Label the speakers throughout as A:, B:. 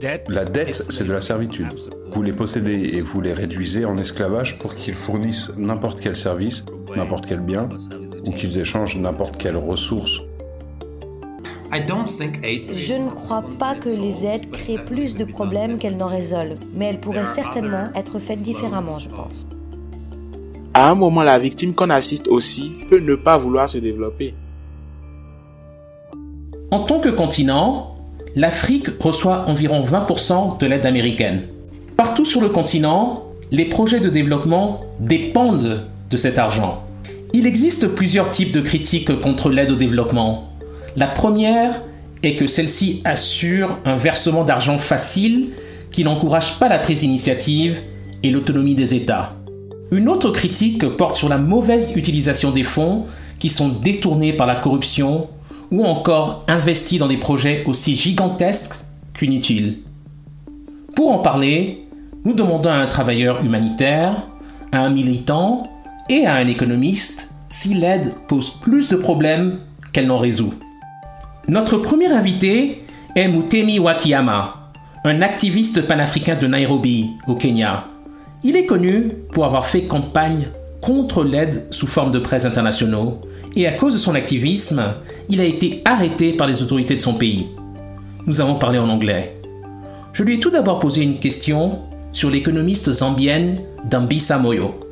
A: La dette, c'est de la servitude. Vous les possédez et vous les réduisez en esclavage pour qu'ils fournissent n'importe quel service, n'importe quel bien, ou qu'ils échangent n'importe quelle ressource.
B: Je ne crois pas que les aides créent plus de problèmes qu'elles n'en résolvent, mais elles pourraient certainement être faites différemment, je pense.
C: À un moment, la victime qu'on assiste aussi peut ne pas vouloir se développer.
D: En tant que continent, l'Afrique reçoit environ 20% de l'aide américaine. Partout sur le continent, les projets de développement dépendent de cet argent. Il existe plusieurs types de critiques contre l'aide au développement. La première est que celle-ci assure un versement d'argent facile qui n'encourage pas la prise d'initiative et l'autonomie des États. Une autre critique porte sur la mauvaise utilisation des fonds qui sont détournés par la corruption ou encore investis dans des projets aussi gigantesques qu'inutiles. Pour en parler, nous demandons à un travailleur humanitaire, à un militant et à un économiste si l'aide pose plus de problèmes qu'elle n'en résout. Notre premier invité est Mutemi Wakiyama, un activiste panafricain de Nairobi, au Kenya. Il est connu pour avoir fait campagne contre l'aide sous forme de prêts internationaux et à cause de son activisme, il a été arrêté par les autorités de son pays. Nous avons parlé en anglais. Je lui ai tout d'abord posé une question sur l'économiste zambienne Dambisa Moyo.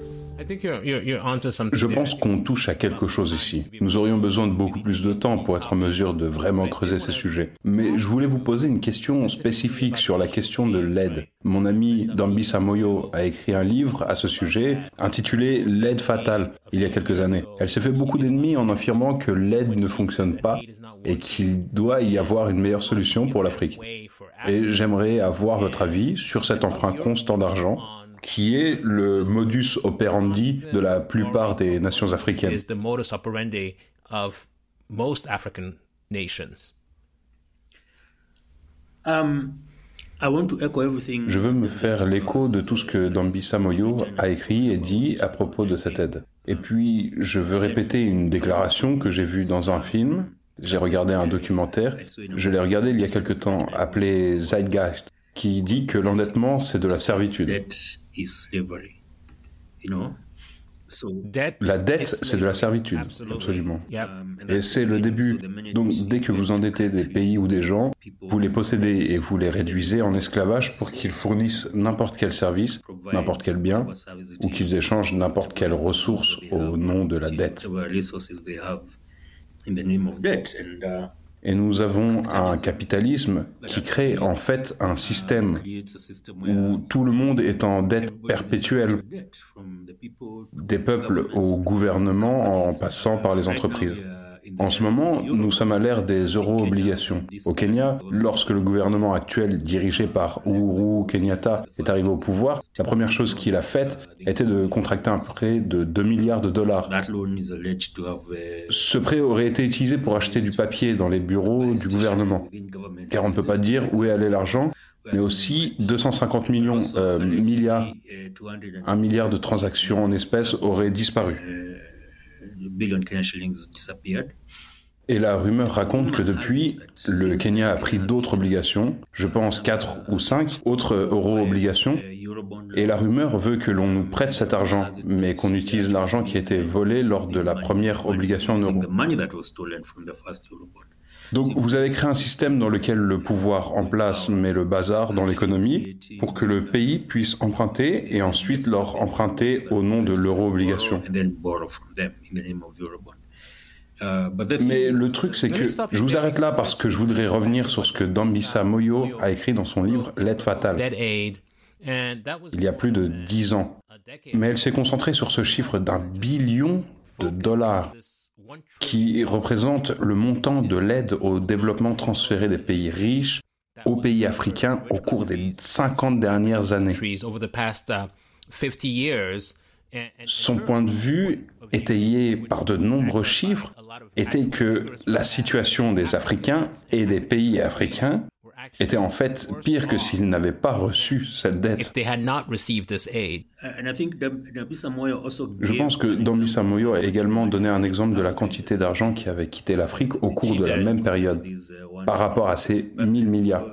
A: Je pense qu'on touche à quelque chose ici. Nous aurions besoin de beaucoup plus de temps pour être en mesure de vraiment creuser ces sujets. Mais je voulais vous poser une question spécifique sur la question de l'aide. Mon ami Dambisa Moyo a écrit un livre à ce sujet intitulé L'aide fatale il y a quelques années. Elle s'est fait beaucoup d'ennemis en affirmant que l'aide ne fonctionne pas et qu'il doit y avoir une meilleure solution pour l'Afrique. Et j'aimerais avoir votre avis sur cet emprunt constant d'argent qui est le modus operandi de la plupart des nations africaines.
E: Um,
A: Je veux me faire l'écho de tout ce que Dambisa Moyo a écrit et dit à propos de cette aide. Et puis, je veux répéter une déclaration que j'ai vue dans un film. J'ai regardé un documentaire. Je l'ai regardé il y a quelque temps, appelé Zeitgeist, qui dit que l'endettement, c'est de la servitude. La dette, c'est de la servitude, absolument. Et c'est le début. Donc, dès que vous endettez des pays ou des gens, vous les possédez et vous les réduisez en esclavage pour qu'ils fournissent n'importe quel service, n'importe quel bien, ou qu'ils échangent n'importe quelle ressource au nom de la dette. Et nous avons un capitalisme qui crée en fait un système où tout le monde est en dette perpétuelle, des peuples au gouvernement en passant par les entreprises. En ce moment, nous sommes à l'ère des euro-obligations. Au Kenya, lorsque le gouvernement actuel, dirigé par Uhuru Kenyatta, est arrivé au pouvoir, la première chose qu'il a faite était de contracter un prêt de 2 milliards de dollars. Ce prêt aurait été utilisé pour acheter du papier dans les bureaux du gouvernement. Car on ne peut pas dire où est allé l'argent, mais aussi 250 millions, euh, milliards, un milliard de transactions en espèces auraient disparu. Et la rumeur raconte que depuis, le Kenya a pris d'autres obligations, je pense 4 ou 5 autres euro-obligations, et la rumeur veut que l'on nous prête cet argent, mais qu'on utilise l'argent qui a été volé lors de la première obligation en euros. Donc vous avez créé un système dans lequel le pouvoir en place met le bazar dans l'économie pour que le pays puisse emprunter et ensuite leur emprunter au nom de l'euro-obligation. Mais le truc, c'est que je vous arrête là parce que je voudrais revenir sur ce que Dambisa Moyo a écrit dans son livre L'aide fatale. Il y a plus de dix ans. Mais elle s'est concentrée sur ce chiffre d'un billion de dollars qui représente le montant de l'aide au développement transféré des pays riches aux pays africains au cours des 50 dernières années. Son point de vue, étayé par de nombreux chiffres, était que la situation des Africains et des pays africains était en fait pire que s'ils n'avaient pas reçu cette dette. Je pense que Dambi Samoyo a également donné un exemple de la quantité d'argent qui avait quitté l'Afrique au cours de la même période, par rapport à ces 1000 milliards.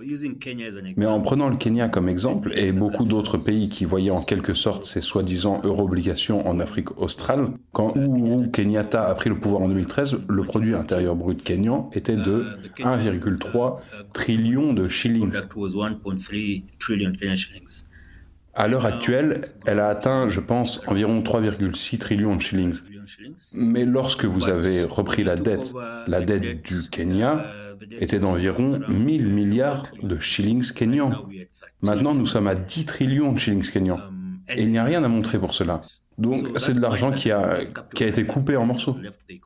A: Mais en prenant le Kenya comme exemple, et beaucoup d'autres pays qui voyaient en quelque sorte ces soi-disant euro-obligations en Afrique australe, quand Uhuru Kenyatta a pris le pouvoir en 2013, le produit intérieur brut kenyan était de 1,3 trillion de shillings. À l'heure actuelle, elle a atteint, je pense, environ 3,6 trillions de shillings. Mais lorsque vous avez repris la dette, la dette du Kenya était d'environ 1000 milliards de shillings kenyans. Maintenant, nous sommes à 10 trillions de shillings kenyans. Et il n'y a rien à montrer pour cela. Donc c'est de l'argent qui a, qui a été coupé en morceaux.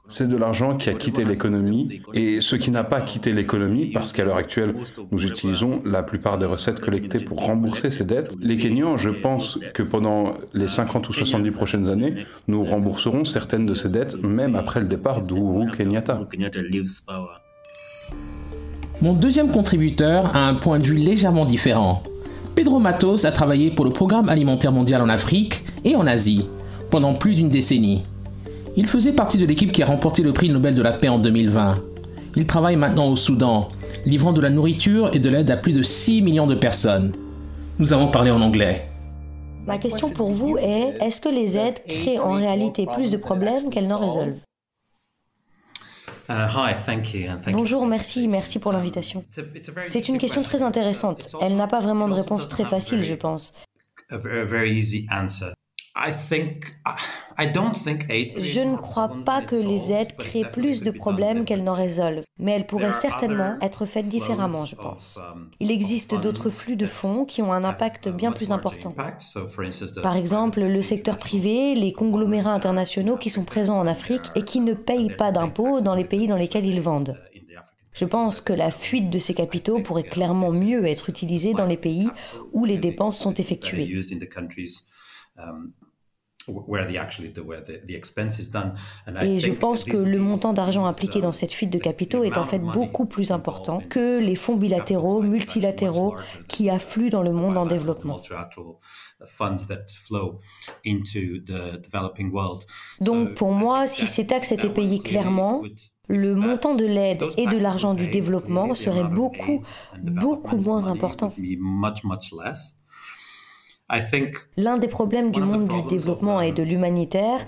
A: C'est de l'argent qui a quitté l'économie et ce qui n'a pas quitté l'économie parce qu'à l'heure actuelle, nous utilisons la plupart des recettes collectées pour rembourser ces dettes. Les Kenyans, je pense que pendant les 50 ou 70 prochaines années, nous rembourserons certaines de ces dettes même après le départ d'Uhuru Kenyatta.
D: Mon deuxième contributeur a un point de vue légèrement différent. Pedro Matos a travaillé pour le Programme alimentaire mondial en Afrique et en Asie pendant plus d'une décennie. Il faisait partie de l'équipe qui a remporté le prix Nobel de la paix en 2020. Il travaille maintenant au Soudan, livrant de la nourriture et de l'aide à plus de 6 millions de personnes. Nous avons parlé en anglais.
B: Ma question pour vous est, est-ce que les aides créent en réalité plus de problèmes qu'elles n'en résolvent? Uh, Bonjour, merci, merci pour l'invitation. C'est une question très intéressante. Elle n'a pas vraiment de réponse très facile, je pense. Je ne crois pas que les aides créent plus de problèmes qu'elles n'en résolvent, mais elles pourraient certainement être faites différemment, je pense. Um, Il existe d'autres flux de fonds qui ont un impact bien plus important. Par exemple, le secteur privé, les conglomérats internationaux qui sont présents en Afrique et qui ne payent pas d'impôts dans les pays dans lesquels ils vendent. Je pense que la fuite de ces capitaux pourrait clairement mieux être utilisée dans les pays où les dépenses sont effectuées. Et je pense que le montant d'argent impliqué dans cette fuite de capitaux est en fait beaucoup plus important que les fonds bilatéraux, multilatéraux qui affluent dans le monde en développement. Donc pour moi, si ces taxes étaient payées clairement, le montant de l'aide et de l'argent du développement serait beaucoup, beaucoup moins important. L'un des problèmes du monde du développement et de l'humanitaire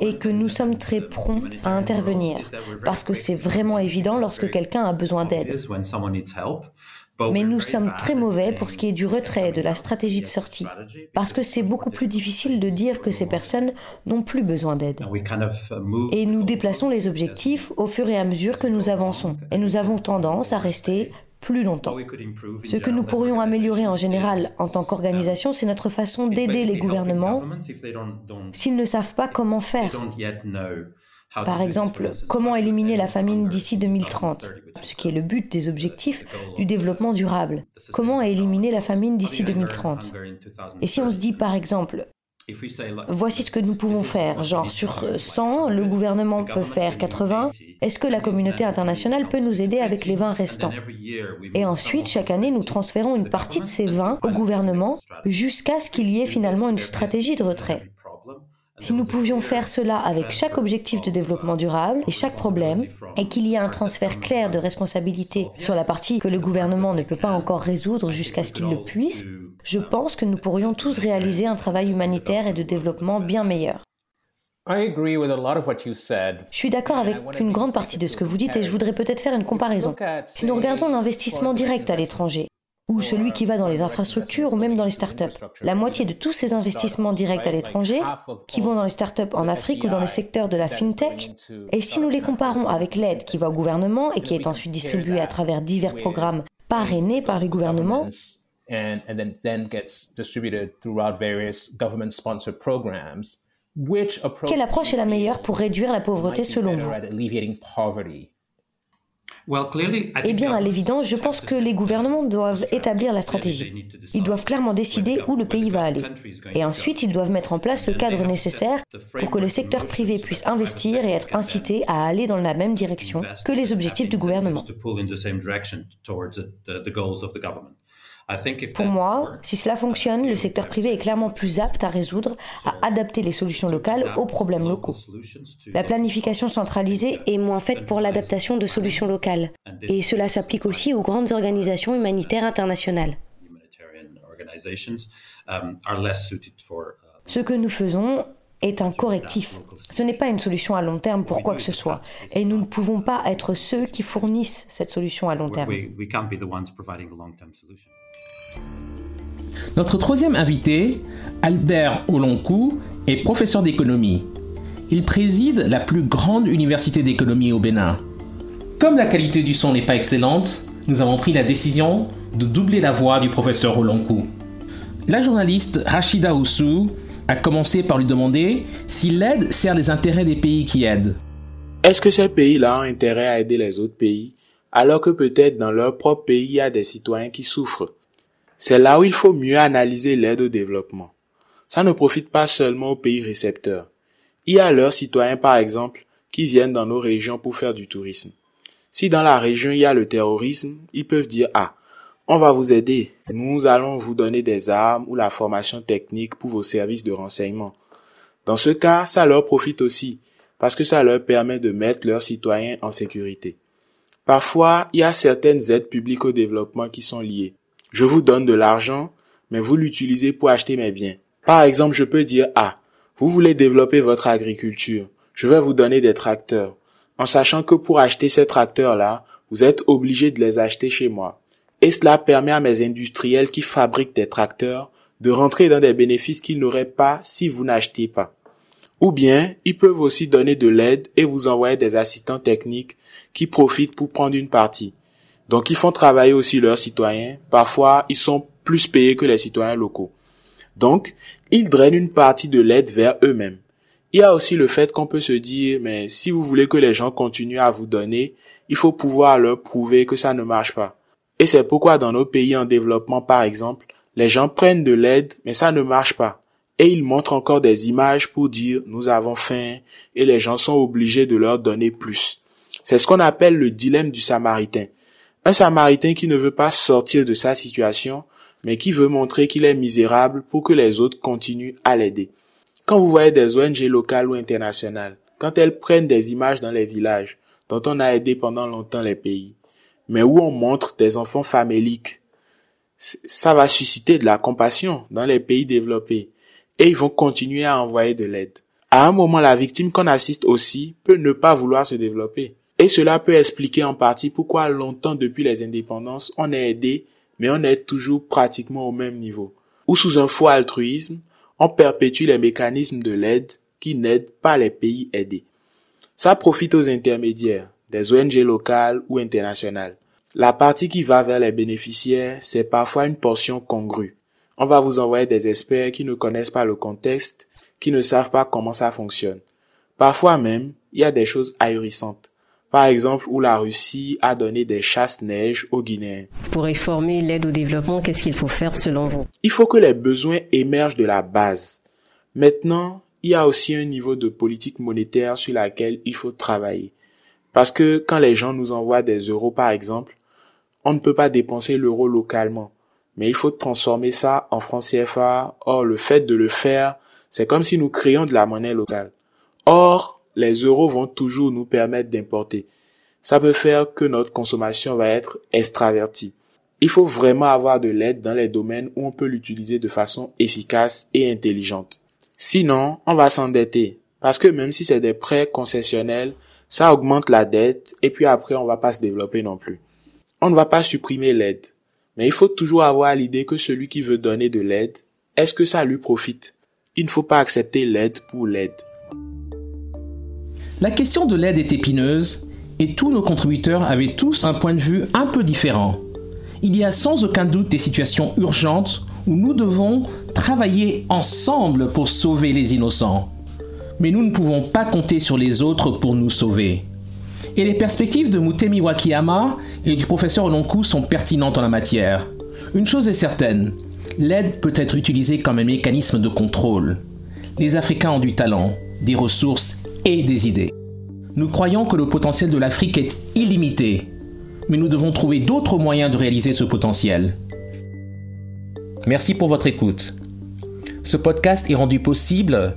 B: est que nous sommes très prompts à intervenir, parce que c'est vraiment évident lorsque quelqu'un a besoin d'aide. Mais nous sommes très mauvais pour ce qui est du retrait, de la stratégie de sortie, parce que c'est beaucoup plus difficile de dire que ces personnes n'ont plus besoin d'aide. Et nous déplaçons les objectifs au fur et à mesure que nous avançons, et nous avons tendance à rester plus longtemps. Ce que nous pourrions améliorer en général en tant qu'organisation, c'est notre façon d'aider les gouvernements s'ils ne savent pas comment faire. Par exemple, comment éliminer la famine d'ici 2030, ce qui est le but des objectifs du développement durable. Comment éliminer la famine d'ici 2030 Et si on se dit par exemple, Voici ce que nous pouvons faire. Genre sur 100, le gouvernement peut faire 80. Est-ce que la communauté internationale peut nous aider avec les 20 restants? Et ensuite, chaque année, nous transférons une partie de ces 20 au gouvernement jusqu'à ce qu'il y ait finalement une stratégie de retrait. Si nous pouvions faire cela avec chaque objectif de développement durable et chaque problème, et qu'il y ait un transfert clair de responsabilité sur la partie que le gouvernement ne peut pas encore résoudre jusqu'à ce qu'il le puisse, je pense que nous pourrions tous réaliser un travail humanitaire et de développement bien meilleur. Je suis d'accord avec une grande partie de ce que vous dites et je voudrais peut-être faire une comparaison. Si nous regardons l'investissement direct à l'étranger, ou celui qui va dans les infrastructures ou même dans les startups. La moitié de tous ces investissements directs à l'étranger, qui vont dans les startups en Afrique ou dans le secteur de la fintech, et si nous les comparons avec l'aide qui va au gouvernement et qui est ensuite distribuée à travers divers programmes parrainés par les gouvernements, quelle approche est la meilleure pour réduire la pauvreté selon vous? Eh bien, à l'évidence, je pense que les gouvernements doivent établir la stratégie. Ils doivent clairement décider où le pays va aller. Et ensuite, ils doivent mettre en place le cadre nécessaire pour que le secteur privé puisse investir et être incité à aller dans la même direction que les objectifs du gouvernement. Pour moi, si cela fonctionne, le secteur privé est clairement plus apte à résoudre, à adapter les solutions locales aux problèmes locaux. La planification centralisée est moins faite pour l'adaptation de solutions locales, et cela s'applique aussi aux grandes organisations humanitaires internationales. Ce que nous faisons est un correctif. Ce n'est pas une solution à long terme pour quoi que ce soit. Et nous ne pouvons pas être ceux qui fournissent cette solution à long terme.
D: Notre troisième invité, Albert Olonkou, est professeur d'économie. Il préside la plus grande université d'économie au Bénin. Comme la qualité du son n'est pas excellente, nous avons pris la décision de doubler la voix du professeur Olonkou. La journaliste Rachida Oussou a commencé par lui demander si l'aide sert les intérêts des pays qui aident.
C: Est-ce que ces pays-là ont intérêt à aider les autres pays, alors que peut-être dans leur propre pays il y a des citoyens qui souffrent? C'est là où il faut mieux analyser l'aide au développement. Ça ne profite pas seulement aux pays récepteurs. Il y a leurs citoyens, par exemple, qui viennent dans nos régions pour faire du tourisme. Si dans la région il y a le terrorisme, ils peuvent dire Ah, on va vous aider. Nous allons vous donner des armes ou la formation technique pour vos services de renseignement. Dans ce cas, ça leur profite aussi, parce que ça leur permet de mettre leurs citoyens en sécurité. Parfois, il y a certaines aides publiques au développement qui sont liées. Je vous donne de l'argent, mais vous l'utilisez pour acheter mes biens. Par exemple, je peux dire, ah, vous voulez développer votre agriculture. Je vais vous donner des tracteurs. En sachant que pour acheter ces tracteurs-là, vous êtes obligé de les acheter chez moi. Et cela permet à mes industriels qui fabriquent des tracteurs de rentrer dans des bénéfices qu'ils n'auraient pas si vous n'achetez pas. Ou bien, ils peuvent aussi donner de l'aide et vous envoyer des assistants techniques qui profitent pour prendre une partie. Donc ils font travailler aussi leurs citoyens. Parfois, ils sont plus payés que les citoyens locaux. Donc, ils drainent une partie de l'aide vers eux-mêmes. Il y a aussi le fait qu'on peut se dire, mais si vous voulez que les gens continuent à vous donner, il faut pouvoir leur prouver que ça ne marche pas. Et c'est pourquoi dans nos pays en développement, par exemple, les gens prennent de l'aide, mais ça ne marche pas. Et ils montrent encore des images pour dire nous avons faim et les gens sont obligés de leur donner plus. C'est ce qu'on appelle le dilemme du samaritain. Un samaritain qui ne veut pas sortir de sa situation, mais qui veut montrer qu'il est misérable pour que les autres continuent à l'aider. Quand vous voyez des ONG locales ou internationales, quand elles prennent des images dans les villages, dont on a aidé pendant longtemps les pays, mais où on montre des enfants faméliques, ça va susciter de la compassion dans les pays développés et ils vont continuer à envoyer de l'aide. À un moment, la victime qu'on assiste aussi peut ne pas vouloir se développer. Et cela peut expliquer en partie pourquoi longtemps depuis les indépendances, on est aidé, mais on est toujours pratiquement au même niveau. Ou sous un faux altruisme, on perpétue les mécanismes de l'aide qui n'aident pas les pays aidés. Ça profite aux intermédiaires, des ONG locales ou internationales. La partie qui va vers les bénéficiaires, c'est parfois une portion congrue. On va vous envoyer des experts qui ne connaissent pas le contexte, qui ne savent pas comment ça fonctionne. Parfois même, il y a des choses ahurissantes par exemple où la Russie a donné des chasse-neige aux Guinéens.
B: Pour réformer l'aide au développement, qu'est-ce qu'il faut faire selon vous?
C: Il faut que les besoins émergent de la base. Maintenant, il y a aussi un niveau de politique monétaire sur laquelle il faut travailler. Parce que quand les gens nous envoient des euros par exemple, on ne peut pas dépenser l'euro localement. Mais il faut transformer ça en francs CFA. Or, le fait de le faire, c'est comme si nous créions de la monnaie locale. Or, les euros vont toujours nous permettre d'importer. Ça peut faire que notre consommation va être extravertie. Il faut vraiment avoir de l'aide dans les domaines où on peut l'utiliser de façon efficace et intelligente. Sinon, on va s'endetter. Parce que même si c'est des prêts concessionnels, ça augmente la dette et puis après on va pas se développer non plus. On ne va pas supprimer l'aide. Mais il faut toujours avoir l'idée que celui qui veut donner de l'aide, est-ce que ça lui profite? Il ne faut pas accepter l'aide pour l'aide.
D: La question de l'aide est épineuse et tous nos contributeurs avaient tous un point de vue un peu différent. Il y a sans aucun doute des situations urgentes où nous devons travailler ensemble pour sauver les innocents. Mais nous ne pouvons pas compter sur les autres pour nous sauver. Et les perspectives de Mutemi Wakiyama et du professeur Olonku sont pertinentes en la matière. Une chose est certaine, l'aide peut être utilisée comme un mécanisme de contrôle. Les Africains ont du talent, des ressources et des idées. Nous croyons que le potentiel de l'Afrique est illimité, mais nous devons trouver d'autres moyens de réaliser ce potentiel. Merci pour votre écoute. Ce podcast est rendu possible